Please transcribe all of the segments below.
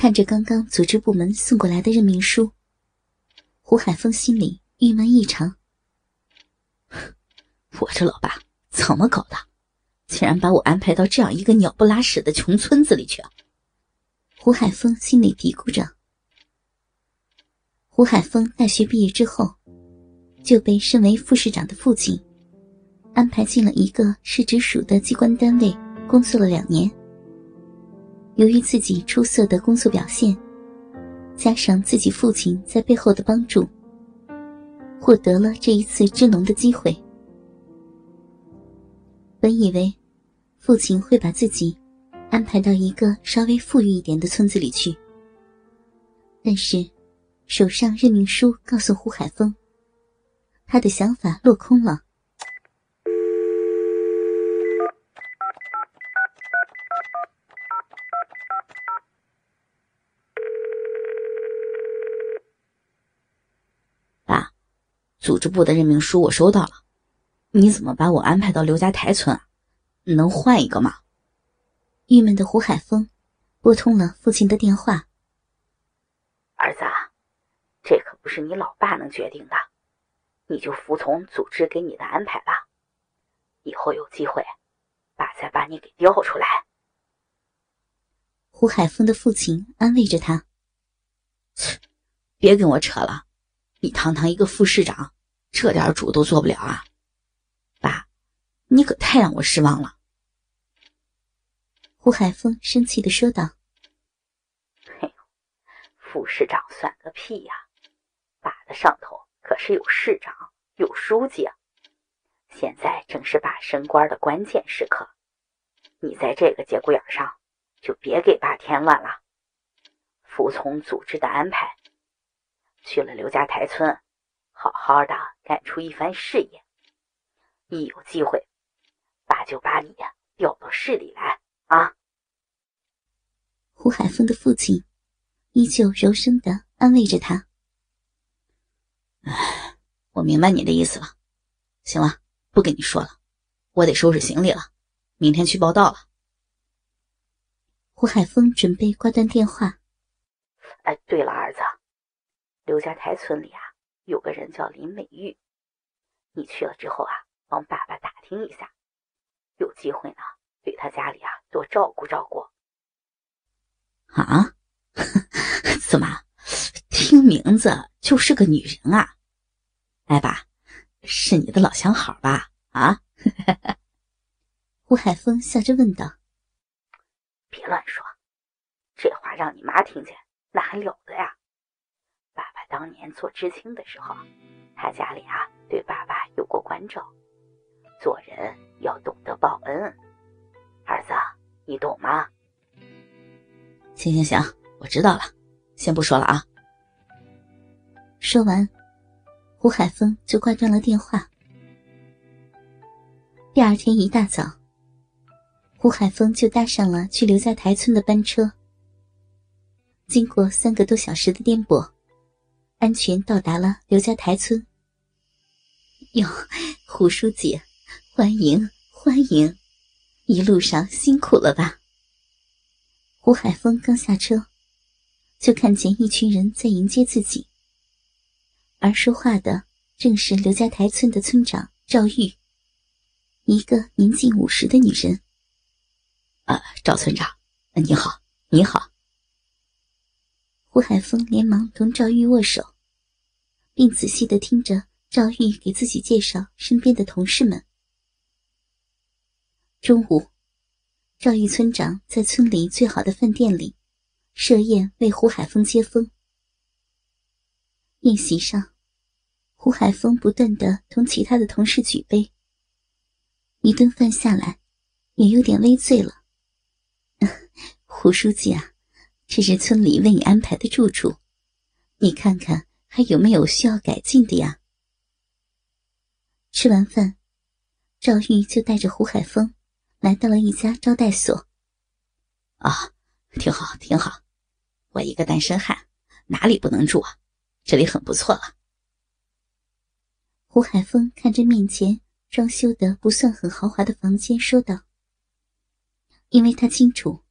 看着刚刚组织部门送过来的任命书，胡海峰心里郁闷异常。我这老爸怎么搞的？竟然把我安排到这样一个鸟不拉屎的穷村子里去！胡海峰心里嘀咕着。胡海峰大学毕业之后，就被身为副市长的父亲安排进了一个市直属的机关单位工作了两年。由于自己出色的工作表现，加上自己父亲在背后的帮助，获得了这一次支农的机会。本以为父亲会把自己安排到一个稍微富裕一点的村子里去，但是手上任命书告诉胡海峰，他的想法落空了。组织部的任命书我收到了，你怎么把我安排到刘家台村啊？能换一个吗？郁闷的胡海峰拨通了父亲的电话。儿子，这可不是你老爸能决定的，你就服从组织给你的安排吧。以后有机会，爸再把你给调出来。胡海峰的父亲安慰着他：“别跟我扯了。”你堂堂一个副市长，这点主都做不了啊！爸，你可太让我失望了。胡海峰生气的说道：“嘿，副市长算个屁呀！爸的上头可是有市长、有书记啊！现在正是爸升官的关键时刻，你在这个节骨眼上就别给爸添乱了，服从组织的安排。”去了刘家台村，好好的干出一番事业。一有机会，爸就把你调到市里来啊！胡海峰的父亲依旧柔声的安慰着他：“哎，我明白你的意思了。行了，不跟你说了，我得收拾行李了，明天去报道了。”胡海峰准备挂断电话。哎，对了，儿子。刘家台村里啊，有个人叫林美玉，你去了之后啊，帮爸爸打听一下，有机会呢，对他家里啊多照顾照顾。啊？怎么听名字就是个女人啊？哎，爸，是你的老相好吧？啊？吴海峰笑着问道：“别乱说，这话让你妈听见，那还了得呀？”当年做知青的时候，他家里啊对爸爸有过关照，做人要懂得报恩。儿子，你懂吗？行行行，我知道了，先不说了啊。说完，胡海峰就挂断了电话。第二天一大早，胡海峰就搭上了去刘家台村的班车。经过三个多小时的颠簸。安全到达了刘家台村。哟，胡书记，欢迎欢迎！一路上辛苦了吧？胡海峰刚下车，就看见一群人在迎接自己，而说话的正是刘家台村的村长赵玉，一个年近五十的女人。啊，赵村长，你好，你好。胡海峰连忙同赵玉握手，并仔细的听着赵玉给自己介绍身边的同事们。中午，赵玉村长在村里最好的饭店里设宴为胡海峰接风。宴席上，胡海峰不断的同其他的同事举杯。一顿饭下来，也有点微醉了。胡书记啊！这是村里为你安排的住处，你看看还有没有需要改进的呀？吃完饭，赵玉就带着胡海峰来到了一家招待所。啊，挺好，挺好。我一个单身汉，哪里不能住啊？这里很不错了。胡海峰看着面前装修的不算很豪华的房间，说道：“因为他清楚，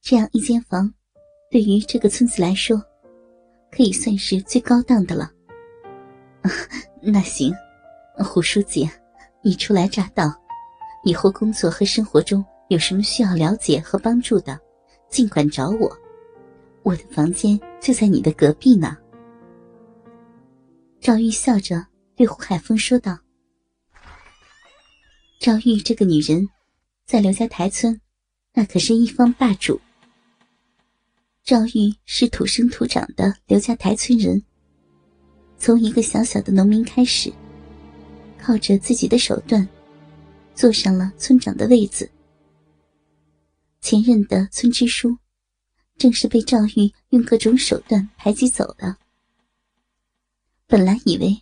这样一间房。”对于这个村子来说，可以算是最高档的了。那行，胡书记，你初来乍到，以后工作和生活中有什么需要了解和帮助的，尽管找我。我的房间就在你的隔壁呢。赵玉笑着对胡海峰说道：“赵玉这个女人，在刘家台村，那可是一方霸主。赵玉是土生土长的刘家台村人，从一个小小的农民开始，靠着自己的手段，坐上了村长的位子。前任的村支书。”正是被赵玉用各种手段排挤走的。本来以为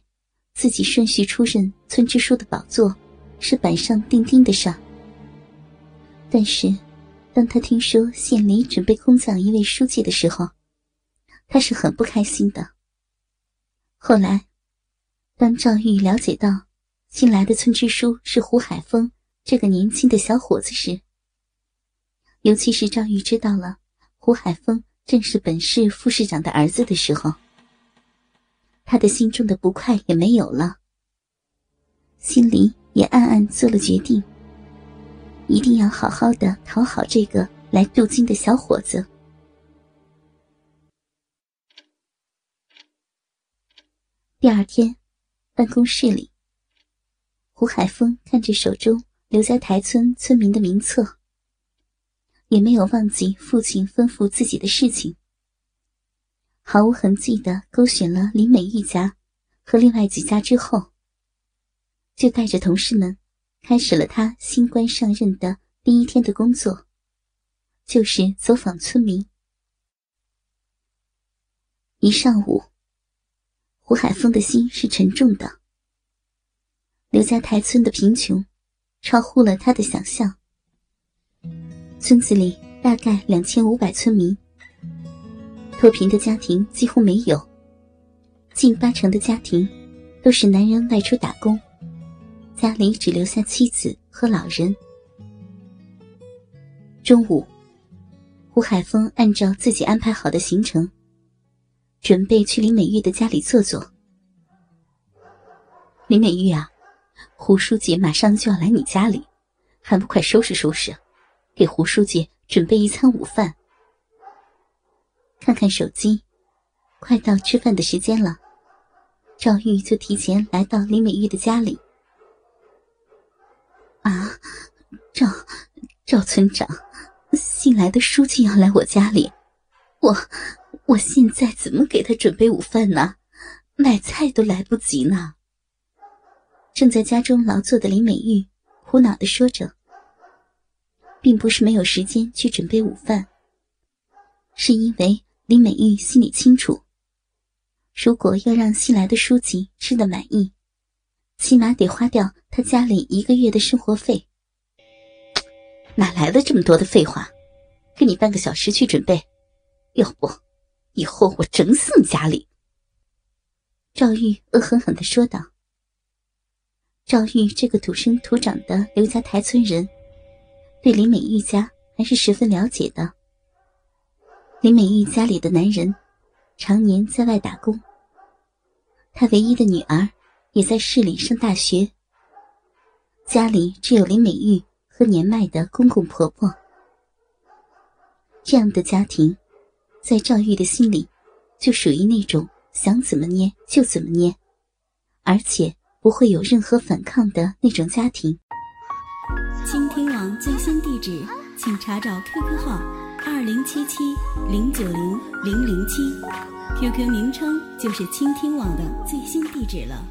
自己顺序出任村支书的宝座是板上钉钉的事，但是当他听说县里准备空降一位书记的时候，他是很不开心的。后来，当赵玉了解到新来的村支书是胡海峰这个年轻的小伙子时，尤其是赵玉知道了。胡海峰正是本市副市长的儿子的时候，他的心中的不快也没有了，心里也暗暗做了决定，一定要好好的讨好这个来镀金的小伙子。第二天，办公室里，胡海峰看着手中刘家台村村民的名册。也没有忘记父亲吩咐自己的事情，毫无痕迹的勾选了林美玉家和另外几家之后，就带着同事们开始了他新官上任的第一天的工作，就是走访村民。一上午，胡海峰的心是沉重的。刘家台村的贫穷，超乎了他的想象。村子里大概两千五百村民，脱贫的家庭几乎没有，近八成的家庭都是男人外出打工，家里只留下妻子和老人。中午，胡海峰按照自己安排好的行程，准备去林美玉的家里坐坐。林美玉啊，胡书记马上就要来你家里，还不快收拾收拾？给胡书记准备一餐午饭。看看手机，快到吃饭的时间了。赵玉就提前来到林美玉的家里。啊，赵赵村长，新来的书记要来我家里，我我现在怎么给他准备午饭呢？买菜都来不及呢。正在家中劳作的林美玉苦恼的说着。并不是没有时间去准备午饭，是因为林美玉心里清楚，如果要让新来的书记吃得满意，起码得花掉他家里一个月的生活费。哪来的这么多的废话？给你半个小时去准备，要不，以后我整死你家里！赵玉恶狠狠的说道。赵玉这个土生土长的刘家台村人。对林美玉家还是十分了解的。林美玉家里的男人常年在外打工，她唯一的女儿也在市里上大学。家里只有林美玉和年迈的公公婆婆。这样的家庭，在赵玉的心里，就属于那种想怎么捏就怎么捏，而且不会有任何反抗的那种家庭。倾听网最新地址，请查找 QQ 号二零七七零九零零零七，QQ 名称就是倾听网的最新地址了。